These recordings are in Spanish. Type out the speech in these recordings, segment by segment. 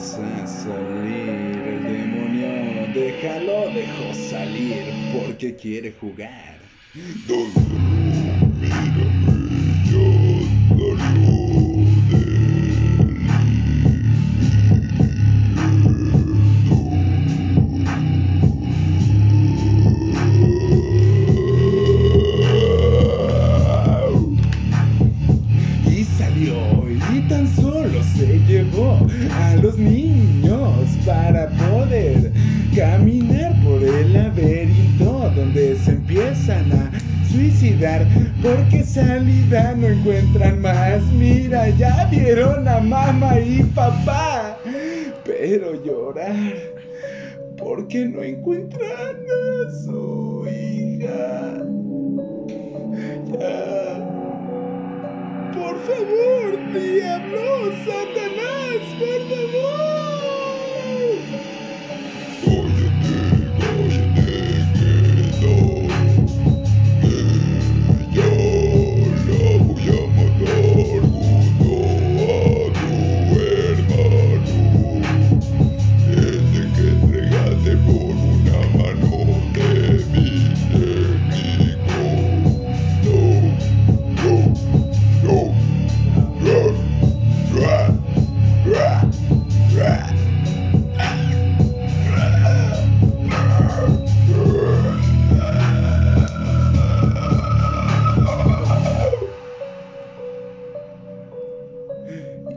a salir el demonio. Déjalo, dejó salir porque quiere jugar. Y salió y tan solo se llevó a los niños para poder caminar por el laberinto donde se empiezan a suicidar porque salida no encuentran más. Mira, ya vieron a mamá y papá, pero llorar porque no encuentran a su hija. Diablo, Satanás, por favor.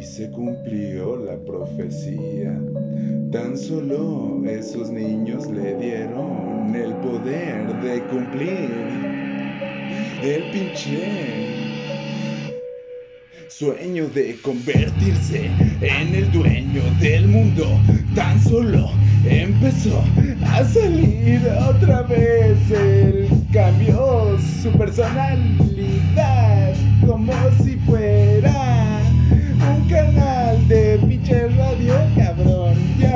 Y se cumplió la profecía. Tan solo esos niños le dieron el poder de cumplir el pinche sueño de convertirse en el dueño del mundo. Tan solo empezó a salir otra vez. Él cambió su personalidad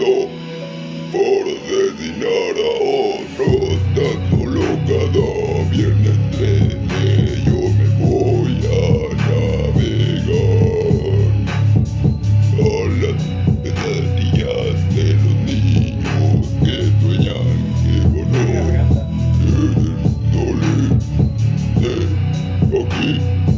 por destinar a otros tanto lo cada viernes 13 yo me voy a navegar. A las pesadillas de los niños que sueñan que voló no, aquí.